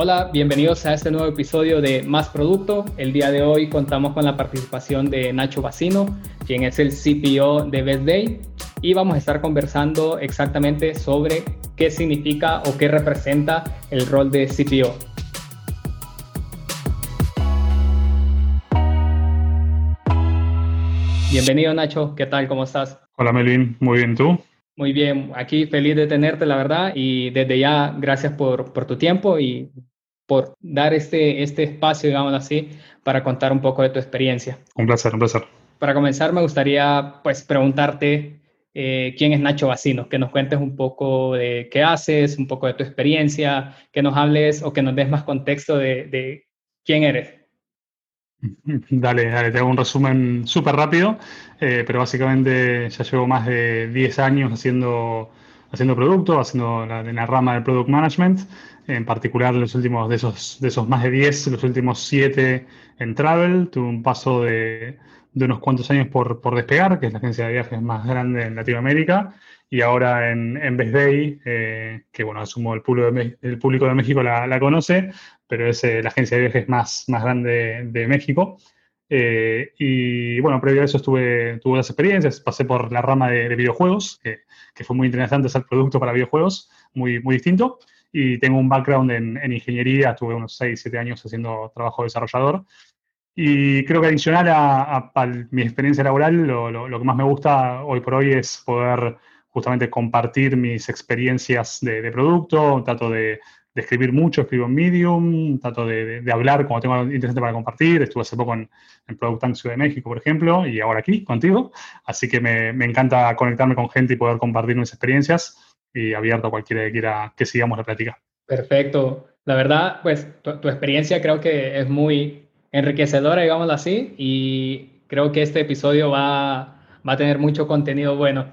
Hola, bienvenidos a este nuevo episodio de Más Producto. El día de hoy contamos con la participación de Nacho Bacino, quien es el CPO de Best Day, y vamos a estar conversando exactamente sobre qué significa o qué representa el rol de CPO. Bienvenido Nacho, ¿qué tal? ¿Cómo estás? Hola Melvin, muy bien, ¿tú? Muy bien, aquí feliz de tenerte, la verdad, y desde ya gracias por, por tu tiempo y por dar este, este espacio, digamos así, para contar un poco de tu experiencia. Un placer, un placer. Para comenzar, me gustaría pues preguntarte eh, quién es Nacho Bacino, que nos cuentes un poco de qué haces, un poco de tu experiencia, que nos hables o que nos des más contexto de, de quién eres. Dale, dale, te hago un resumen súper rápido, eh, pero básicamente ya llevo más de 10 años haciendo, haciendo producto, haciendo la, en la rama del product management en particular los últimos de esos, de esos más de 10, los últimos 7 en Travel, tuve un paso de, de unos cuantos años por, por, Despegar, que es la agencia de viajes más grande en Latinoamérica, y ahora en, en Best Day, eh, que bueno, asumo el público de, el público de México la, la conoce, pero es eh, la agencia de viajes más, más grande de México. Eh, y bueno, previo a eso estuve, tuve las experiencias, pasé por la rama de, de videojuegos, que, que, fue muy interesante hacer producto para videojuegos, muy, muy distinto y tengo un background en, ingeniería, estuve unos 6, 7 años haciendo trabajo de desarrollador. Y creo que adicional a, mi experiencia laboral, lo, lo, que más me gusta hoy por hoy es poder justamente compartir mis experiencias de, de producto, trato de, de, escribir mucho, escribo en Medium, trato de, de, hablar como tengo algo interesante para compartir. Estuve hace poco en, en Product Tank Ciudad de México, por ejemplo, y ahora aquí contigo. Así que me, me encanta conectarme con gente y poder compartir mis experiencias y abierto a cualquiera que quiera que sigamos la plática. Perfecto. La verdad, pues tu, tu, experiencia creo que es muy enriquecedora, digámoslo así, y creo que este episodio va, va a tener mucho contenido bueno.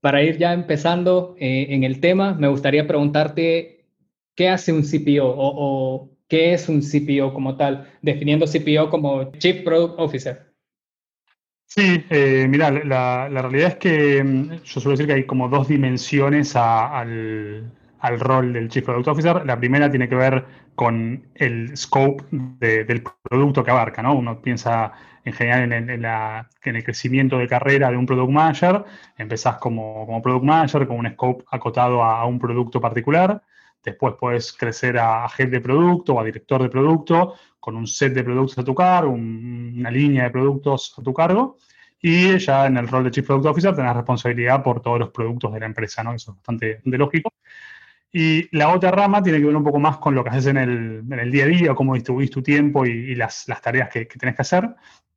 Para ir ya empezando eh, en el tema, me gustaría preguntarte, ¿qué hace un CPO o, o qué es un CPO como tal? Definiendo CPO como Chief Product Officer. Sí, eh, mira, la, realidad es que mm, yo suelo decir que hay como dos dimensiones al, al, rol del Chief Product Officer. La primera tiene que ver con el scope de, del producto que abarca, ¿no? Uno piensa en general en, en, la, en, el crecimiento de carrera de un Product Manager. Empezás como, como Product Manager con un scope acotado a un producto particular. Después puedes crecer a, head de producto o a director de producto con un set de productos a tu cargo, un, una línea de productos a tu cargo. Y ya en el rol de Chief Product Officer tenés responsabilidad por todos los productos de la empresa, ¿no? Eso es bastante, lógico. Y la otra rama tiene que ver un poco más con lo que haces en el, día a día, cómo distribuís tu tiempo y, las, tareas que, que, tenés que hacer.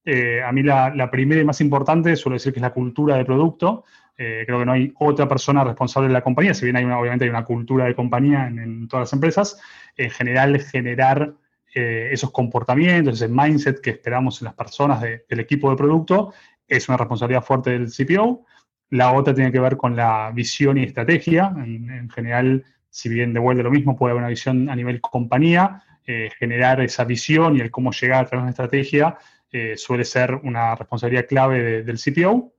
Eh, a mí la, la, primera y más importante suelo decir que es la cultura de producto. Eh, creo que no hay otra persona responsable de la compañía, si bien hay una, obviamente hay una cultura de compañía en, en todas las empresas. En general, generar eh, esos comportamientos, ese mindset que esperamos en las personas de, del equipo de producto, es una responsabilidad fuerte del CPO. La otra tiene que ver con la visión y estrategia. En, en general, si bien devuelve lo mismo, puede haber una visión a nivel compañía. Eh, generar esa visión y el cómo llegar a través de una estrategia suele ser una responsabilidad clave de, del CPO.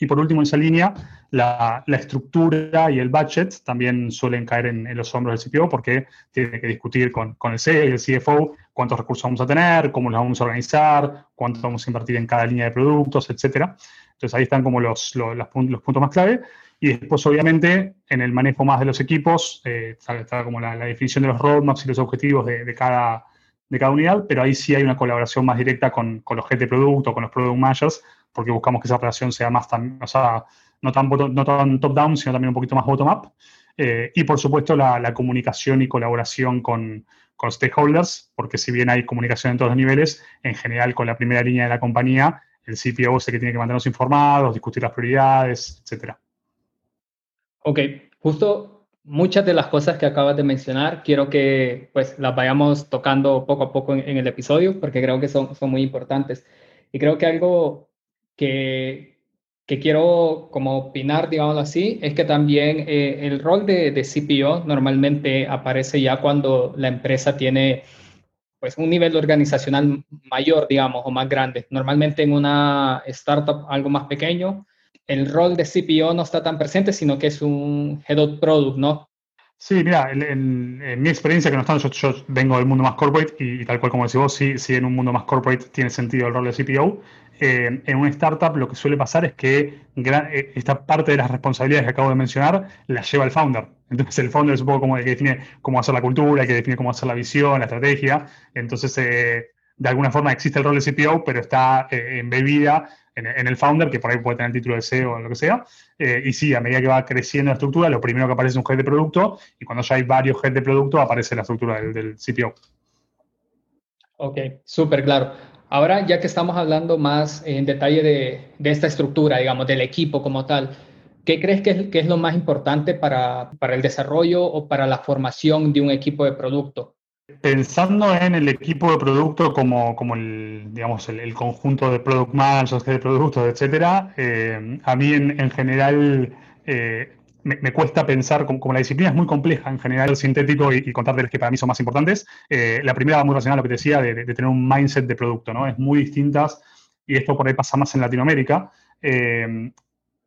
Y por último, en esa línea, la, estructura y el budget también suelen caer en, los hombros del CPO porque tiene que discutir con, con el CEO y el CFO cuántos recursos vamos a tener, cómo los vamos a organizar, cuánto vamos a invertir en cada línea de productos, etc. Entonces ahí están como los, los, los, puntos más clave. Y después, obviamente, en el manejo más de los equipos, eh, está, está, como la, definición de los roadmaps y los objetivos de, cada, de cada unidad, pero ahí sí hay una colaboración más directa con, con los jefes de producto, con los product managers, porque buscamos que esa operación sea más tan, o sea, no tan, no tan top-down, sino también un poquito más bottom-up. Eh, y por supuesto la, la, comunicación y colaboración con, con stakeholders, porque si bien hay comunicación en todos los niveles, en general con la primera línea de la compañía, el CPO es el que tiene que mantenernos informados, discutir las prioridades, etc. Ok, justo muchas de las cosas que acabas de mencionar, quiero que pues las vayamos tocando poco a poco en, en el episodio, porque creo que son, son muy importantes. Y creo que algo que, que quiero como opinar, digamos así, es que también eh, el rol de, de, CPO normalmente aparece ya cuando la empresa tiene pues un nivel organizacional mayor, digamos, o más grande. Normalmente en una startup algo más pequeño, el rol de CPO no está tan presente, sino que es un head of product, ¿no? Sí, mira, en, mi experiencia que no estando, yo, vengo del mundo más corporate y, tal cual como decís vos, sí, sí en un mundo más corporate tiene sentido el rol de CPO. Eh, en una startup lo que suele pasar es que eh, esta parte de las responsabilidades que acabo de mencionar las lleva el founder. Entonces el founder es un poco como el que define cómo hacer la cultura, el que define cómo hacer la visión, la estrategia. Entonces, eh, de alguna forma existe el rol de CPO, pero está embebida en, el founder, que por ahí puede tener el título de CEO o lo que sea. Eh, y sí, a medida que va creciendo la estructura, lo primero que aparece es un head de producto y cuando ya hay varios head de producto aparece la estructura del, del CPO. Ok, súper claro. Ahora, ya que estamos hablando más en detalle de, esta estructura, digamos, del equipo como tal, ¿qué crees que es, lo más importante para, el desarrollo o para la formación de un equipo de producto? Pensando en el equipo de producto como, el, conjunto de product managers, de productos, etcétera, eh, a mí en, general eh, me, cuesta pensar, como, la disciplina es muy compleja en general, sintético, y, y contárteles que para mí son más importantes. Eh, la primera va muy relacionada a lo que te decía, de, tener un mindset de producto, ¿no? Es muy distintas, y esto por ahí pasa más en Latinoamérica.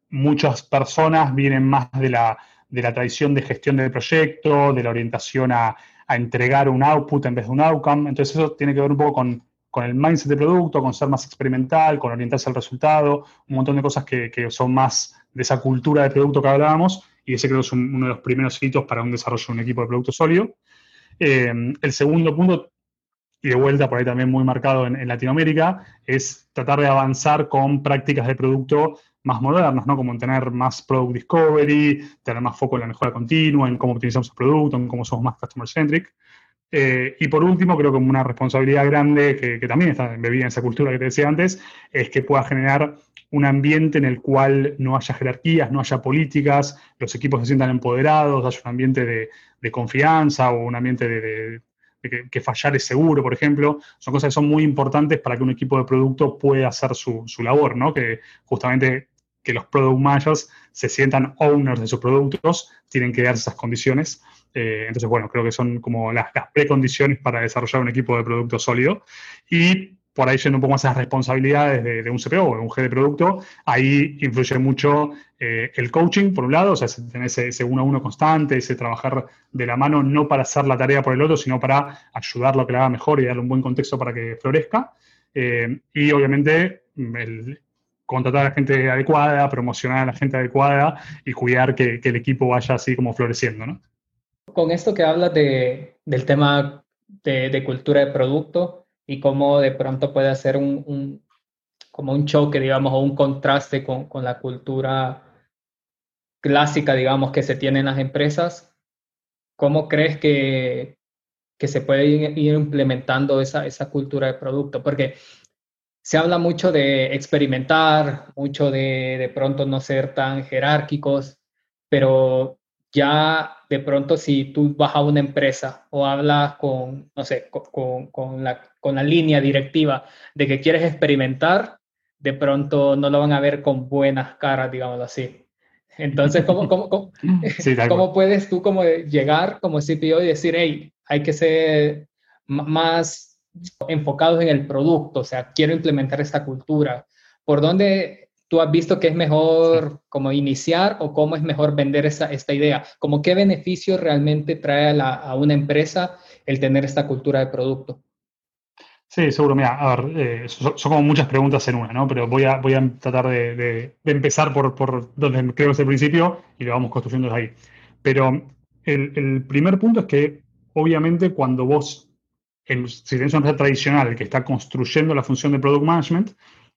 muchas personas vienen más de la, de la tradición de gestión del proyecto, de la orientación a a entregar un output en vez de un outcome. Entonces eso tiene que ver un poco con, con el mindset de producto, con ser más experimental, con orientarse al resultado, un montón de cosas que, que son más de esa cultura de producto que hablábamos, y ese creo que es uno de los primeros hitos para un desarrollo de un equipo de producto sólido. Eh, el segundo punto, y de vuelta por ahí también muy marcado en, Latinoamérica, es tratar de avanzar con prácticas de producto más modernas, ¿no? Como tener más product discovery, tener más foco en la mejora continua, en cómo optimizamos el producto, en cómo somos más customer centric. Eh, y por último, creo que una responsabilidad grande que, también está embebida en esa cultura que te decía antes, es que pueda generar un ambiente en el cual no haya jerarquías, no haya políticas, los equipos se sientan empoderados, haya un ambiente de, confianza o un ambiente de, que, fallar es seguro, por ejemplo, son cosas que son muy importantes para que un equipo de producto pueda hacer su, labor, ¿no? Que justamente que los product managers se sientan owners de sus productos, tienen que darse esas condiciones. Eh, entonces, bueno, creo que son como las, precondiciones para desarrollar un equipo de producto sólido. Y por ahí yendo un poco más a las responsabilidades de, un CPO o de un G de producto, ahí influye mucho eh, el coaching, por un lado, o sea, tener ese, uno a uno constante, ese trabajar de la mano, no para hacer la tarea por el otro, sino para ayudarlo a que lo haga mejor y darle un buen contexto para que florezca. Eh, y obviamente el, contratar a la gente adecuada, promocionar a la gente adecuada y cuidar que, el equipo vaya así como floreciendo, ¿no? Con esto que hablas de, del tema de, cultura de producto y cómo de pronto puede hacer un, como un choque, digamos, o un contraste con, con, la cultura clásica, digamos, que se tiene en las empresas, ¿cómo crees que, que se puede ir implementando esa, esa cultura de producto? Porque se habla mucho de experimentar, mucho de de pronto no ser tan jerárquicos, pero ya de pronto si tú vas a una empresa o hablas con, no sé, con, con, la, con la línea directiva de que quieres experimentar, de pronto no lo van a ver con buenas caras, digámoslo así. Entonces, ¿cómo, cómo, cómo, ¿cómo puedes tú como llegar como CPO y decir, hey, hay que ser más enfocados en el producto, o sea, quiero implementar esta cultura. ¿Por dónde tú has visto que es mejor como iniciar o cómo es mejor vender esa, esta idea? ¿Cómo qué beneficio realmente trae a, una empresa el tener esta cultura de producto? Sí, seguro. Mira, a ver, eh, son, como muchas preguntas en una, ¿no? Pero voy a, voy a tratar de, empezar por, por, donde creo que es el principio y lo vamos construyendo desde ahí. Pero el, el primer punto es que, obviamente, cuando vos si tenés una empresa tradicional que está construyendo la función de product management,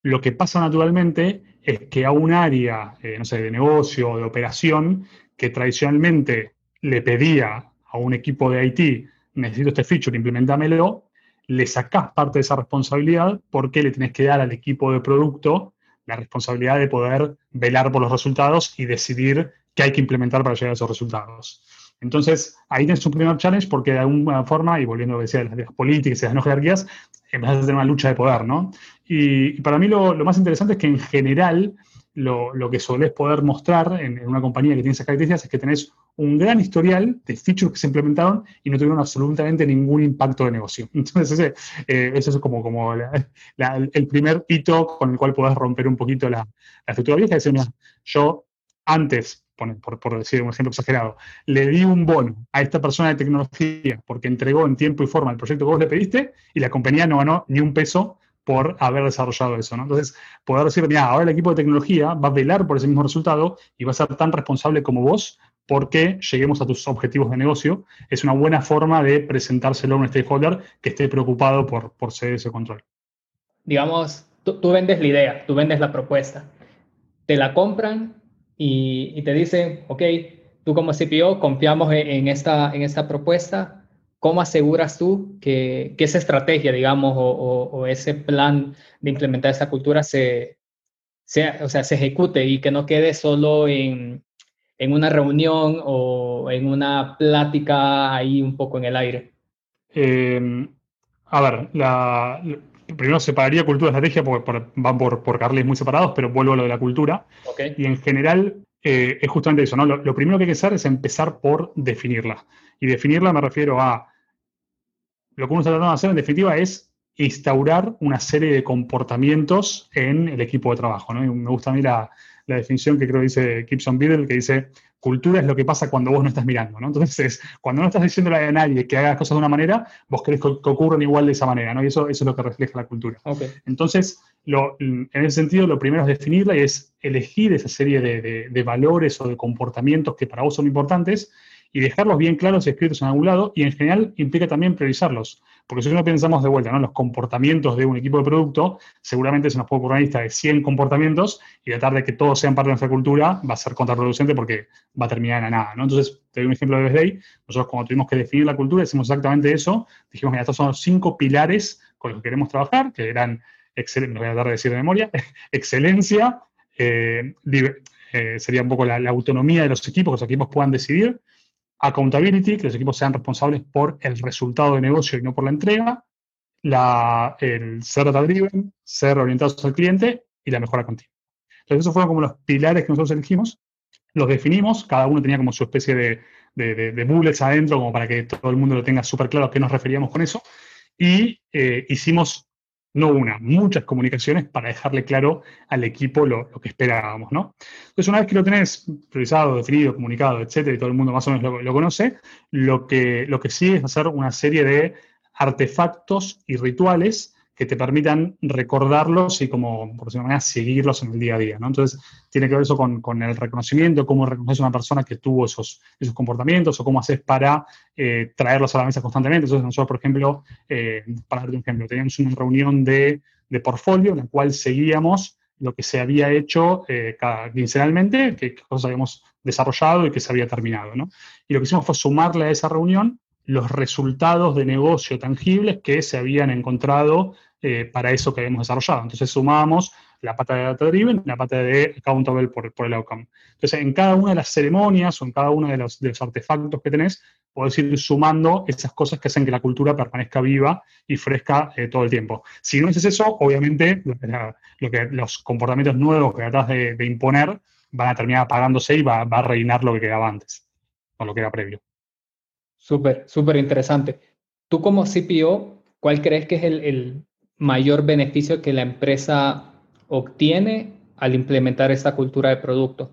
lo que pasa naturalmente es que a un área, eh, no sé, de negocio o de operación, que tradicionalmente le pedía a un equipo de IT, necesito este feature, implementámelo, le sacás parte de esa responsabilidad porque le tenés que dar al equipo de producto la responsabilidad de poder velar por los resultados y decidir qué hay que implementar para llegar a esos resultados. Entonces, ahí tienes un primer challenge porque de alguna forma, y volviendo a lo que decía de las, políticas y las no jerarquías, empezás a tener una lucha de poder, ¿no? Y, para mí lo, más interesante es que en general lo, que solés poder mostrar en, una compañía que tiene esas características es que tenés un gran historial de features que se implementaron y no tuvieron absolutamente ningún impacto de negocio. Entonces, ese, eh, es como, el primer hito con el cual podés romper un poquito la, estructura vieja. Es decir, yo antes por, decir un ejemplo exagerado, le di un bono a esta persona de tecnología porque entregó en tiempo y forma el proyecto que vos le pediste y la compañía no ganó ni un peso por haber desarrollado eso. ¿no? Entonces, poder decir, mira, ahora el equipo de tecnología va a velar por ese mismo resultado y va a ser tan responsable como vos porque lleguemos a tus objetivos de negocio, es una buena forma de presentárselo a un stakeholder que esté preocupado por, por ser ese control. Digamos, tú, vendes la idea, tú vendes la propuesta, te la compran y, te dicen, ok, tú como CPO confiamos en, esta, en esta propuesta, ¿cómo aseguras tú que, esa estrategia, digamos, o, ese plan de implementar esta cultura se, sea, o sea, se ejecute y que no quede solo en, en una reunión o en una plática ahí un poco en el aire? Eh, a ver, la, primero separaría cultura y estrategia porque van por, por carriles muy separados, pero vuelvo a lo de la cultura. Y en general eh, es justamente eso, ¿no? Lo, primero que hay que hacer es empezar por definirla. Y definirla me refiero a lo que uno está tratando de hacer en definitiva es instaurar una serie de comportamientos en el equipo de trabajo. ¿no? Me gusta a mí la, la definición que creo que dice Gibson Biddle, que dice, cultura es lo que pasa cuando vos no estás mirando, ¿no? Entonces, cuando no estás diciéndole a nadie que haga las cosas de una manera, vos querés que, ocurran igual de esa manera, ¿no? Y eso, eso es lo que refleja la cultura. Entonces, en ese sentido, lo primero es definirla y es elegir esa serie de, de valores o de comportamientos que para vos son importantes y dejarlos bien claros escritos en algún lado y en general implica también priorizarlos. Porque si no pensamos de vuelta, ¿no? Los comportamientos de un equipo de producto, seguramente se nos puede ocurrir una lista de 100 comportamientos y tratar de que todos sean parte de nuestra cultura va a ser contraproducente porque va a terminar en nada, ¿no? Entonces, te doy un ejemplo de BSD. Nosotros cuando tuvimos que definir la cultura, hicimos exactamente eso. Dijimos, mira, estos son los cinco pilares con los que queremos trabajar, que eran, me voy a dar de decir de memoria, excelencia, eh, eh, sería un poco la, la autonomía de los equipos, que los equipos puedan decidir, accountability, que los equipos sean responsables por el resultado de negocio y no por la entrega, el ser data driven, ser orientados al cliente y la mejora continua. Entonces, esos fueron como los pilares que nosotros elegimos, los definimos, cada uno tenía como su especie de, de, bullets adentro, como para que todo el mundo lo tenga súper claro a qué nos referíamos con eso, y eh, hicimos no una, muchas comunicaciones para dejarle claro al equipo lo, que esperábamos, ¿no? Entonces, una vez que lo tenés priorizado, definido, comunicado, etcétera, y todo el mundo más o menos lo, conoce, lo que, lo que sigue es hacer una serie de artefactos y rituales que te permitan recordarlos y como, por decirlo manera, seguirlos en el día a día, ¿no? Entonces, tiene que ver eso con, el reconocimiento, cómo reconoces a una persona que tuvo esos, esos comportamientos o cómo haces para eh, traerlos a la mesa constantemente. Entonces, nosotros, por ejemplo, eh, para darte un ejemplo, teníamos una reunión de, de portfolio en la cual seguíamos lo que se había hecho eh, quincenalmente, qué cosas habíamos desarrollado y que se había terminado, ¿no? Y lo que hicimos fue sumarle a esa reunión los resultados de negocio tangibles que se habían encontrado eh, para eso que habíamos desarrollado. Entonces sumamos la pata de data driven y la pata de accountable por, por, el outcome. Entonces, en cada una de las ceremonias o en cada uno de los, artefactos que tenés, podés ir sumando esas cosas que hacen que la cultura permanezca viva y fresca eh, todo el tiempo. Si no haces eso, obviamente lo que, los comportamientos nuevos que tratás de, imponer van a terminar apagándose y va, a reinar lo que quedaba antes, o lo que era previo. Súper, súper interesante. Tú como CPO, ¿cuál crees que es el, mayor beneficio que la empresa obtiene al implementar esta cultura de producto?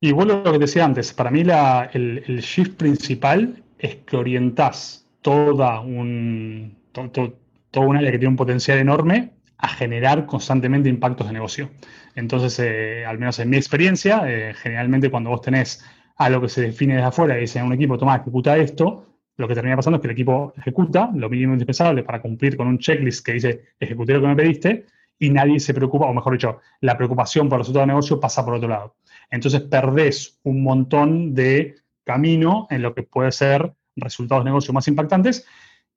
Y a lo que decía antes, para mí la, el, shift principal es que orientás toda un, todo, un área que tiene un potencial enorme a generar constantemente impactos de negocio. Entonces, eh, al menos en mi experiencia, eh, generalmente cuando vos tenés algo que se define desde afuera y dice a un equipo, toma, ejecuta esto, lo que termina pasando es que el equipo ejecuta lo mínimo indispensable para cumplir con un checklist que dice ejecuté lo que me pediste y nadie se preocupa, o mejor dicho, la preocupación por el resultado de negocio pasa por otro lado. Entonces perdés un montón de camino en lo que puede ser resultados de negocio más impactantes.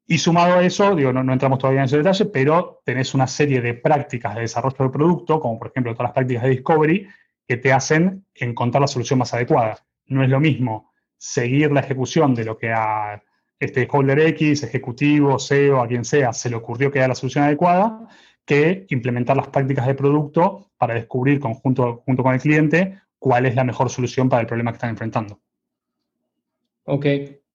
Y sumado a eso, digo, no, no entramos todavía en ese detalle, pero tenés una serie de prácticas de desarrollo del producto, como por ejemplo todas las prácticas de discovery, que te hacen encontrar la solución más adecuada. No es lo mismo seguir la ejecución de lo que a este holder X, ejecutivo, CEO, a quien sea, se le ocurrió que era la solución adecuada, que implementar las prácticas de producto para descubrir conjunto, junto con el cliente cuál es la mejor solución para el problema que están enfrentando. Ok,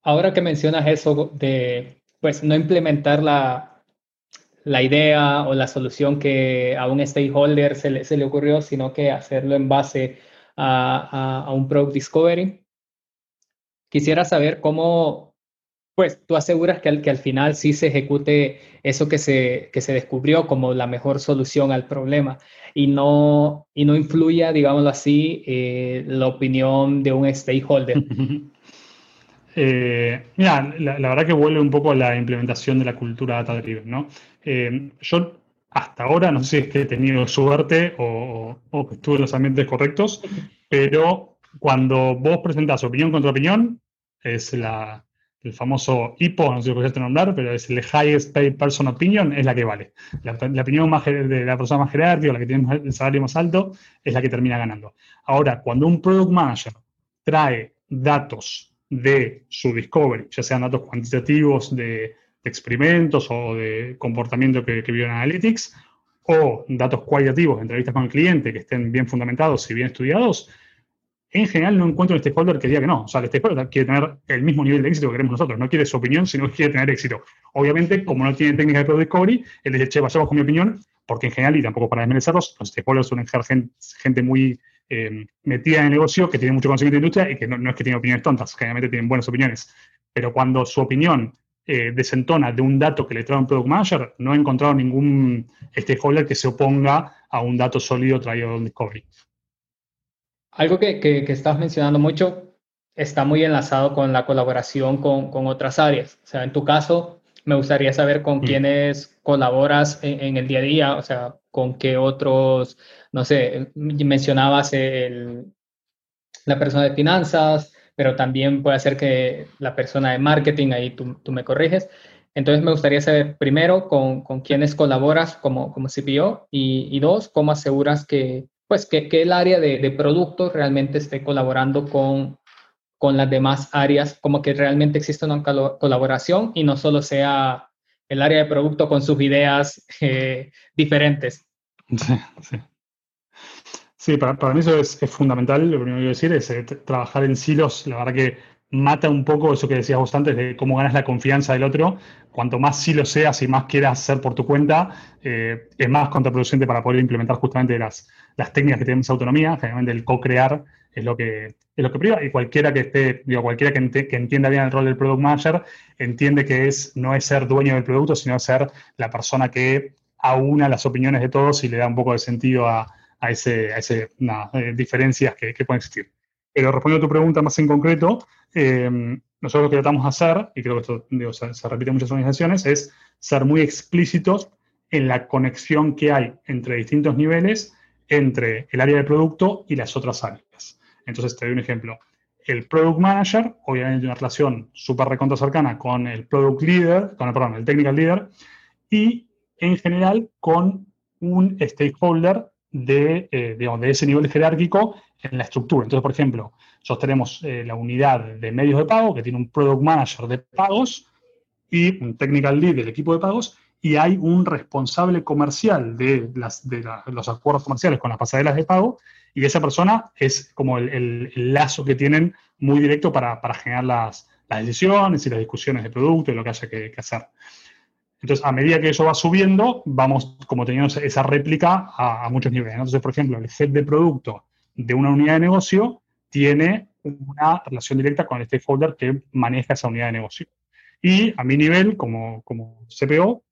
ahora que mencionas eso de pues no implementar la, la idea o la solución que a un stakeholder se le, se le ocurrió, sino que hacerlo en base a, un Product Discovery. Quisiera saber cómo, pues tú aseguras que al, que al final sí se ejecute eso que se, que se descubrió como la mejor solución al problema y no, y no influya, digámoslo así, eh, la opinión de un stakeholder. Eh, mira, la, verdad que vuelve un poco a la implementación de la cultura data driven, ¿no? Eh, yo hasta ahora, no sé si es que he tenido suerte o, o, que estuve en los ambientes correctos, pero cuando vos presentás opinión contra opinión, es la, el famoso HIPO, no sé si lo nombrar, pero es el Highest Paid Person Opinion, es la que vale. La, opinión más de la persona más jerárquica, la que tiene el salario más alto, es la que termina ganando. Ahora, cuando un Product Manager trae datos de su discovery, ya sean datos cuantitativos de, experimentos o de comportamiento que, que vio en Analytics, o datos cualitativos de entrevistas con el cliente que estén bien fundamentados y bien estudiados, en general no encuentro un stakeholder que diga que no. O sea, el stakeholder quiere tener el mismo nivel de éxito que queremos nosotros. No quiere su opinión, sino que quiere tener éxito. Obviamente, como no tiene técnica de product discovery, él dice, che, vayamos con mi opinión, porque en general, y tampoco para desmerecerlos, los stakeholders suelen ser gente, muy eh, metida en el negocio, que tiene mucho conocimiento de industria y que no, es que tiene opiniones tontas, generalmente tienen buenas opiniones. Pero cuando su opinión eh, desentona de un dato que le trae un product manager, no he encontrado ningún stakeholder que se oponga a un dato sólido traído de un discovery. Algo que, que, estás mencionando mucho está muy enlazado con la colaboración con, con, otras áreas. O sea, en tu caso, me gustaría saber con mm. quiénes colaboras en, el día a día, o sea, con qué otros, no sé, mencionabas el, la persona de finanzas, pero también puede ser que la persona de marketing, ahí tú, tú me corriges. Entonces me gustaría saber primero con, con quiénes colaboras como, como CPO y, dos, cómo aseguras que, pues que, el área de, de producto realmente esté colaborando con, con las demás áreas, como que realmente existe una colaboración y no solo sea el área de producto con sus ideas eh, diferentes. Sí, sí. Sí, para, mí eso es, fundamental. Lo primero que quiero decir es eh, trabajar en silos. La verdad que mata un poco eso que decías vos antes de cómo ganas la confianza del otro. Cuanto más silo seas y más quieras hacer por tu cuenta, eh, es más contraproducente para poder implementar justamente las, las técnicas que tienen esa autonomía. Generalmente el co-crear es lo que es lo que priva y cualquiera que esté, digo, cualquiera que, entienda bien el rol del product manager entiende que es no es ser dueño del producto, sino ser la persona que aúna las opiniones de todos y le da un poco de sentido a, a ese, a ese eh, diferencias que, que pueden existir. Pero respondiendo a tu pregunta más en concreto, eh, nosotros lo que tratamos de hacer, y creo que esto se, repite en muchas organizaciones, es ser muy explícitos en la conexión que hay entre distintos niveles, entre el área de producto y las otras áreas. Entonces, te doy un ejemplo. El Product Manager, obviamente, tiene una relación súper recontra cercana con el Product Leader, con el, perdón, el Technical Leader, y en general con un stakeholder de, eh, de ese nivel jerárquico en la estructura. Entonces, por ejemplo, nosotros tenemos eh, la unidad de medios de pago que tiene un product manager de pagos y un technical lead del equipo de pagos y hay un responsable comercial de, las, de los acuerdos comerciales con las pasarelas de pago y esa persona es como el, lazo que tienen muy directo para, generar las, decisiones y las discusiones de producto y lo que haya que, hacer. Entonces, a medida que eso va subiendo, vamos como teniendo esa réplica a, muchos niveles. Entonces, por ejemplo, el head de producto de una unidad de negocio tiene una relación directa con el stakeholder que maneja esa unidad de negocio. Y a mi nivel, como, como CPO,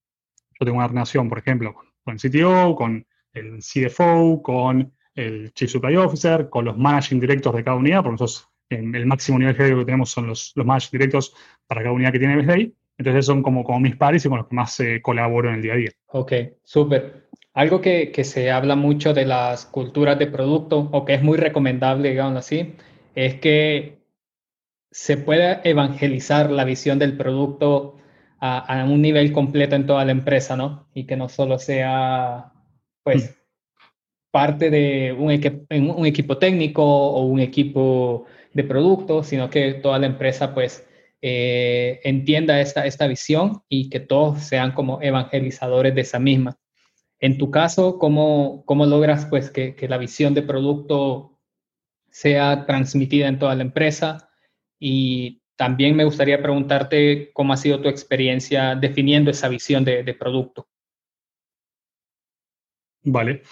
yo tengo una relación, por ejemplo, con, el CTO, con el CFO, con el Chief Supply Officer, con los managing directos de cada unidad, porque nosotros el máximo nivel que tenemos son los, los managing directos para cada unidad que tiene BSD. Entonces son como, como mis pares y con los que más eh, colaboro en el día a día. Ok, súper. Algo que, que, se habla mucho de las culturas de producto o que es muy recomendable, digamos así, es que se pueda evangelizar la visión del producto a, a, un nivel completo en toda la empresa, ¿no? Y que no solo sea, pues, parte de un, un equipo técnico o un equipo de producto, sino que toda la empresa, pues, eh, entienda esta, esta visión y que todos sean como evangelizadores de esa misma. En tu caso, ¿cómo, cómo logras pues que, que, la visión de producto sea transmitida en toda la empresa? Y también me gustaría preguntarte cómo ha sido tu experiencia definiendo esa visión de, de producto. Vale.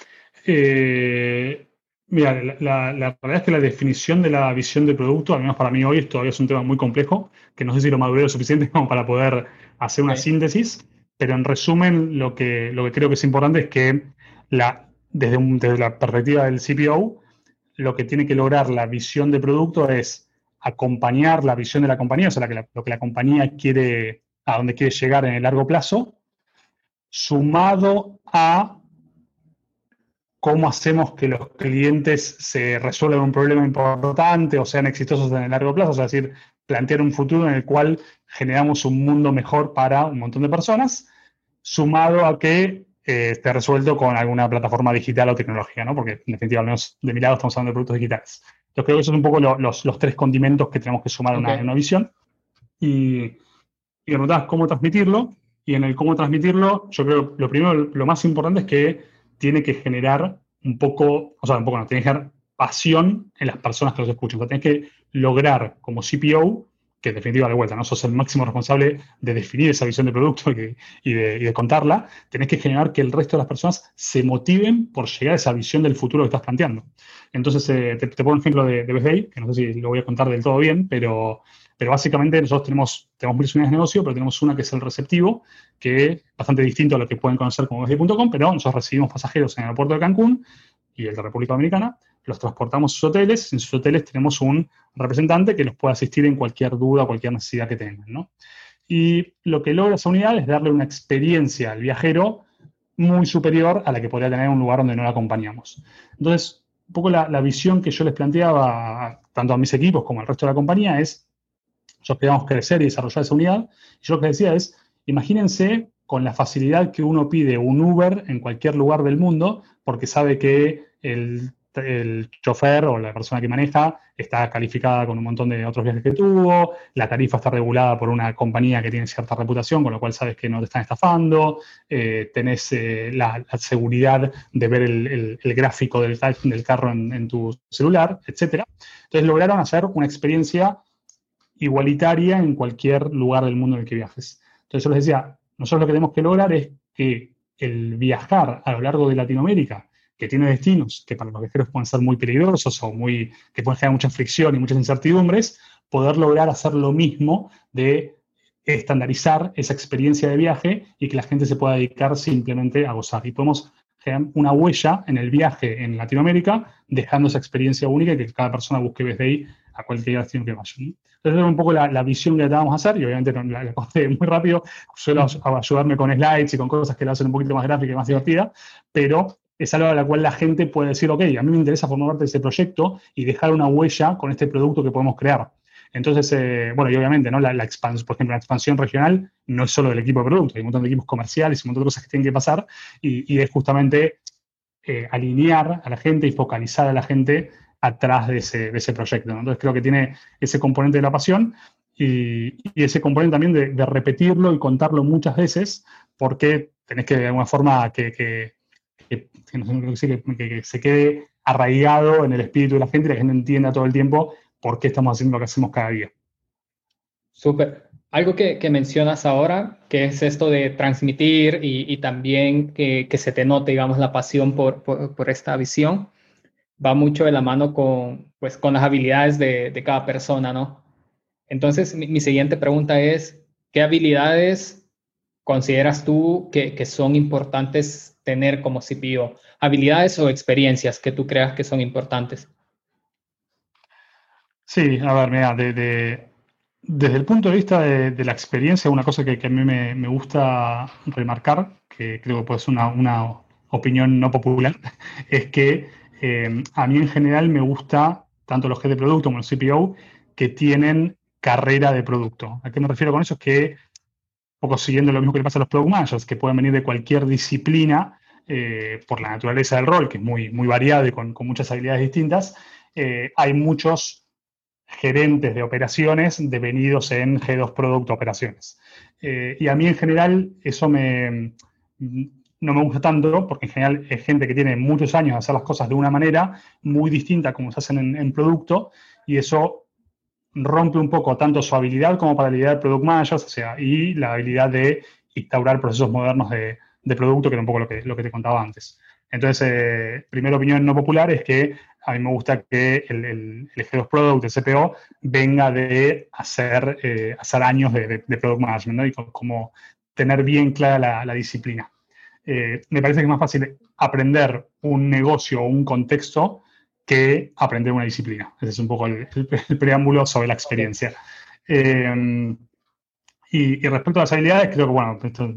Eh, Mira, la, realidad es que la definición de la visión de producto, al menos para mí hoy, todavía es un tema muy complejo, que no sé si lo maduré lo suficiente como para poder hacer una síntesis, pero en resumen, lo que, lo que creo que es importante es que la, desde, desde la perspectiva del CPO, lo que tiene que lograr la visión de producto es acompañar la visión de la compañía, o sea, lo que la compañía quiere, a dónde quiere llegar en el largo plazo, sumado a cómo hacemos que los clientes se resuelvan un problema importante o sean exitosos en el largo plazo, es decir, plantear un futuro en el cual generamos un mundo mejor para un montón de personas, sumado a que eh, esté resuelto con alguna plataforma digital o tecnología, ¿no? Porque en definitiva, al menos de mi lado, estamos hablando de productos digitales. Yo creo que esos son un poco los, tres condimentos que tenemos que sumar a una, visión. Y, y me preguntabas cómo transmitirlo. Y en el cómo transmitirlo, yo creo que lo primero, lo más importante es que tiene que generar un poco, o sea, un poco no, tiene que generar pasión en las personas que los escuchan. O sea, tienes que lograr como CPO, que en definitiva de vuelta, no sos el máximo responsable de definir esa visión de producto y, de, contarla, tenés que generar que el resto de las personas se motiven por llegar a esa visión del futuro que estás planteando. Entonces, eh, te, pongo un ejemplo de, de que no sé si lo voy a contar del todo bien, pero pero básicamente nosotros tenemos, tenemos varias unidades de negocio, pero tenemos una que es el receptivo, que es bastante distinto a lo que pueden conocer como BSD.com, pero nosotros recibimos pasajeros en el aeropuerto de Cancún y el de República Dominicana, los transportamos a sus hoteles, en sus hoteles tenemos un representante que los puede asistir en cualquier duda, cualquier necesidad que tengan, Y lo que logra esa unidad es darle una experiencia al viajero muy superior a la que podría tener en un lugar donde no la acompañamos. Entonces, un poco la visión que yo les planteaba tanto a mis equipos como al resto de la compañía es nosotros queríamos crecer y desarrollar esa unidad. Y yo lo que decía es, imagínense con la facilidad que uno pide un Uber en cualquier lugar del mundo, porque sabe que el, chofer o la persona que maneja está calificada con un montón de otros viajes que tuvo, la tarifa está regulada por una compañía que tiene cierta reputación, con lo cual sabes que no te están estafando, eh, tenés eh, la, seguridad de ver el, gráfico del, del carro en, en, tu celular, etc. Entonces lograron hacer una experiencia igualitaria en cualquier lugar del mundo en el que viajes. Entonces yo les decía, nosotros lo que tenemos que lograr es que el viajar a lo largo de Latinoamérica, que tiene destinos que para los viajeros pueden ser muy peligrosos o muy, que pueden generar mucha fricción y muchas incertidumbres, poder lograr hacer lo mismo de estandarizar esa experiencia de viaje y que la gente se pueda dedicar simplemente a gozar. Y podemos generar una huella en el viaje en Latinoamérica, dejando esa experiencia única y que cada persona busque desde ahí a cualquier destino que vaya. Entonces, es un poco la, visión que vamos a hacer, y obviamente la, la muy rápido, suelo ayudarme con slides y con cosas que la hacen un poquito más gráfica y más divertida, pero es algo a la cual la gente puede decir, ok, a mí me interesa formar parte de ese proyecto y dejar una huella con este producto que podemos crear. Entonces, eh, bueno, y obviamente, ¿no? La, expansión, por ejemplo, la expansión regional no es solo del equipo de producto, hay un montón de equipos comerciales y un montón de cosas que tienen que pasar, y, es justamente eh, alinear a la gente y focalizar a la gente atrás de ese, de ese proyecto. Entonces creo que tiene ese componente de la pasión y, ese componente también de, repetirlo y contarlo muchas veces porque tenés que de alguna forma que, que, se quede arraigado en el espíritu de la gente y la gente entienda todo el tiempo por qué estamos haciendo lo que hacemos cada día. Súper. Algo que, mencionas ahora, que es esto de transmitir y, también que, se te note, digamos, la pasión por, por esta visión va mucho de la mano con, pues, con las habilidades de, de cada persona, ¿no? Entonces, mi, siguiente pregunta es, ¿qué habilidades consideras tú que, que, son importantes tener como CPO? ¿Habilidades o experiencias que tú creas que son importantes? Sí, a ver, mira, desde el punto de vista de, la experiencia, una cosa que, que a mí me, me, gusta remarcar, que creo que puede una, una opinión no popular, es que eh, a mí en general me gusta tanto los que de producto como los CPO que tienen carrera de producto. ¿A qué me refiero con eso? Es que, un poco siguiendo lo mismo que le pasa a los product managers, que pueden venir de cualquier disciplina eh, por la naturaleza del rol, que es muy, muy variado y con, muchas habilidades distintas, eh, hay muchos gerentes de operaciones devenidos en G2 Producto Operaciones. y a mí en general eso me, no me gusta tanto, porque en general es gente que tiene muchos años de hacer las cosas de una manera muy distinta como se hacen en, producto, y eso rompe un poco tanto su habilidad como para la habilidad de product managers, o sea, y la habilidad de instaurar procesos modernos de, producto, que era un poco lo que, lo que te contaba antes. Entonces, eh, primera opinión no popular es que a mí me gusta que el, el, el Head of Product, el CPO, venga de hacer, eh, hacer años de, Product Management ¿no? y como tener bien clara la, disciplina. Eh, me parece que es más fácil aprender un negocio o un contexto que aprender una disciplina. Ese es un poco el, preámbulo sobre la experiencia. Eh, y, respecto a las habilidades, creo que, bueno, esto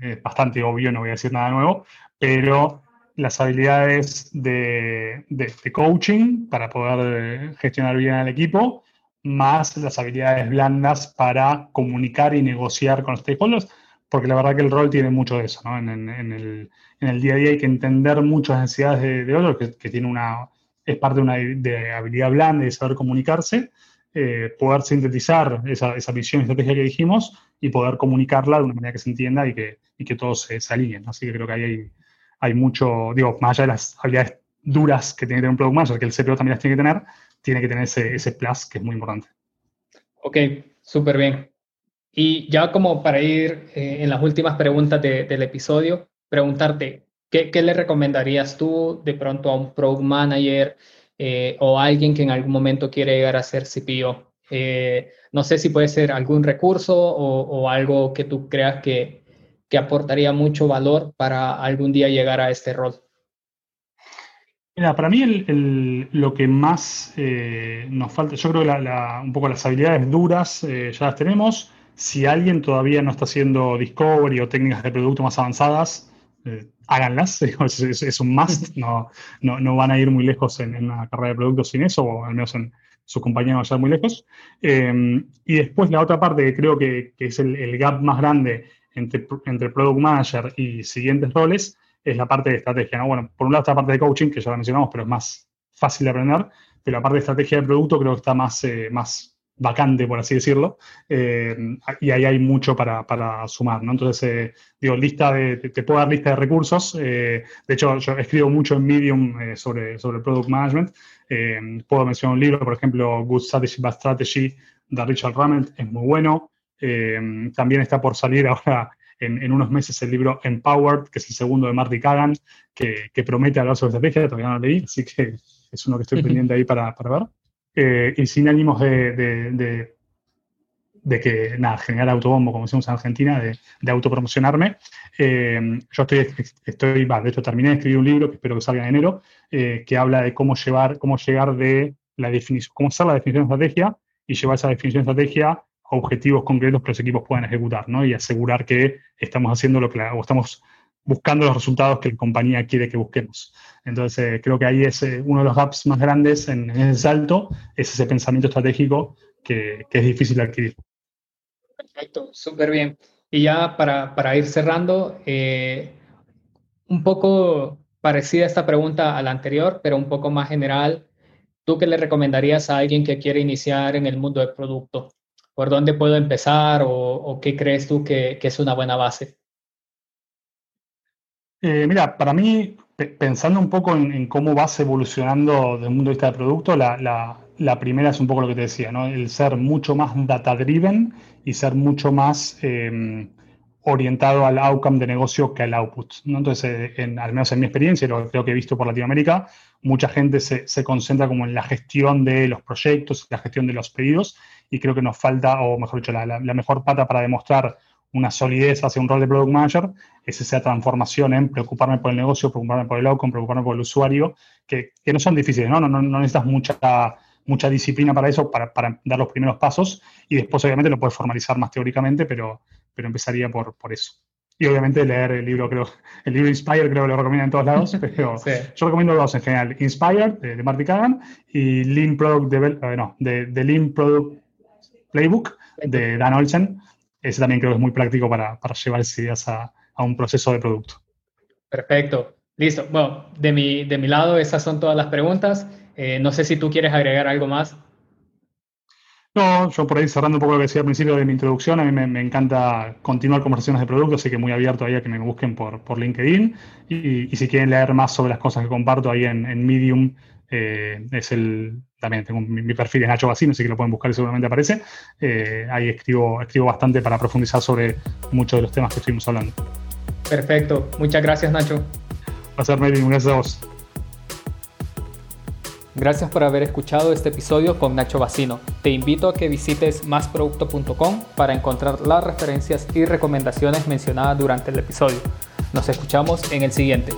es bastante obvio, no voy a decir nada nuevo, pero las habilidades de, coaching para poder gestionar bien al equipo, más las habilidades blandas para comunicar y negociar con los stakeholders, porque la verdad que el rol tiene mucho de eso, ¿no? En, el, día a día hay que entender muchas necesidades de, otros, que, tiene una, es parte de una de habilidad blanda de saber comunicarse, eh, poder sintetizar esa, esa, visión y estrategia que dijimos y poder comunicarla de una manera que se entienda y que, y que todos se, alineen. Así que creo que ahí hay, hay, mucho, digo, más allá de las habilidades duras que tiene que tener un product manager, que el CPO también las tiene que tener, tiene que tener ese, ese plus que es muy importante. Ok, súper bien. Y ya como para ir eh, en las últimas preguntas del episodio, preguntarte, ¿qué, ¿qué, le recomendarías tú de pronto a un product manager eh, o alguien que en algún momento quiere llegar a ser CPO. Eh, no sé si puede ser algún recurso o, algo que tú creas que, que, aportaría mucho valor para algún día llegar a este rol. Mira, para mí el, lo que más eh, nos falta, yo creo que un poco las habilidades duras ya las tenemos. Si alguien todavía no está haciendo discovery o técnicas de producto más avanzadas, eh, háganlas, es, un must, no, no, van a ir muy lejos en, una carrera de productos sin eso, o al menos en su compañía no van a ir muy lejos. Em, y después la otra parte que creo que, es el, gap más grande entre, entre Product Manager y siguientes roles es la parte de estrategia. ¿no? Bueno, por un lado está la parte de coaching, que ya la mencionamos, pero es más fácil de aprender, pero la parte de estrategia de producto creo que está más, eh, más vacante, por así decirlo, eh, y ahí hay mucho para, para sumar, ¿no? Entonces, eh, digo, lista de, te, puedo dar lista de recursos, eh, de hecho, yo escribo mucho en Medium sobre, sobre Product Management, puedo mencionar un libro, por ejemplo, Good Strategy, Bad Strategy, de Richard Rammelt, es muy bueno, también está por salir ahora en, en, unos meses el libro Empowered, que es el segundo de Marty Kagan, que, que promete hablar sobre estrategia, todavía no lo leí, así que es uno que estoy pendiente ahí para, para ver. Eh, y sin ánimos de, de, que, nada, generar autobombo, como decimos en Argentina, de, autopromocionarme. Eh, yo estoy, estoy de hecho terminé de escribir un libro que espero que salga en enero, eh, que habla de cómo llevar, cómo llegar de la definición, cómo hacer la definición de estrategia y llevar esa definición de estrategia a objetivos concretos que los equipos puedan ejecutar, ¿no? Y asegurar que estamos haciendo lo que, estamos buscando los resultados que la compañía quiere que busquemos. Entonces, eh, creo que ahí es eh, uno de los gaps más grandes en, ese salto, es ese pensamiento estratégico que, es difícil adquirir. Perfecto, súper bien. Y ya para, para ir cerrando, eh, un poco parecida esta pregunta a la anterior, pero un poco más general, ¿tú qué le recomendarías a alguien que quiere iniciar en el mundo del producto? ¿Por dónde puedo empezar o, qué crees tú que, que es una buena base? Eh, mira, para mí, pensando un poco en, cómo vas evolucionando desde el punto de vista del producto, la, primera es un poco lo que te decía, ¿no? El ser mucho más data-driven y ser mucho más em, orientado al outcome de negocio que al output. Entonces, eh, al menos en mi experiencia, y lo, que he visto por Latinoamérica, mucha gente se, concentra como en la gestión de los proyectos, la gestión de los pedidos, y creo que nos falta, o mejor dicho, la mejor pata para demostrar una solidez hacia un rol de product manager, es esa transformación en preocuparme por el negocio, preocuparme por el outcome, preocuparme por el usuario, que, no son difíciles, ¿no? No, no, no necesitas mucha, mucha disciplina para eso, para, dar los primeros pasos, y después obviamente lo puedes formalizar más teóricamente, pero, pero empezaría por, por eso. Y obviamente leer el libro, creo, el libro Inspire creo que lo recomiendo en todos lados, pero yo recomiendo dos en general, Inspire de, de Marty Kagan y Lean Product eh, no, de, de Lean Product Playbook de Dan Olsen, ese también creo que es muy práctico para, para llevar esas ideas a, un proceso de producto. Perfecto. Listo. Bueno, de mi, de mi lado, esas son todas las preguntas. Eh, no sé si tú quieres agregar algo más. No, yo por ahí cerrando un poco lo que decía al principio de mi introducción, a mí me, encanta continuar conversaciones de producto, así que muy abierto ahí a que me busquen por, por LinkedIn. Y, si quieren leer más sobre las cosas que comparto ahí en, en Medium, eh, es el, también tengo mi, perfil es Nacho Bacino, así que lo pueden buscar y seguramente aparece. Eh, ahí escribo, escribo bastante para profundizar sobre muchos de los temas que estuvimos hablando. Perfecto, muchas gracias Nacho. Ser Melvin, gracias a vos. Gracias por haber escuchado este episodio con Nacho Bacino. Te invito a que visites másproducto.com para encontrar las referencias y recomendaciones mencionadas durante el episodio. Nos escuchamos en el siguiente.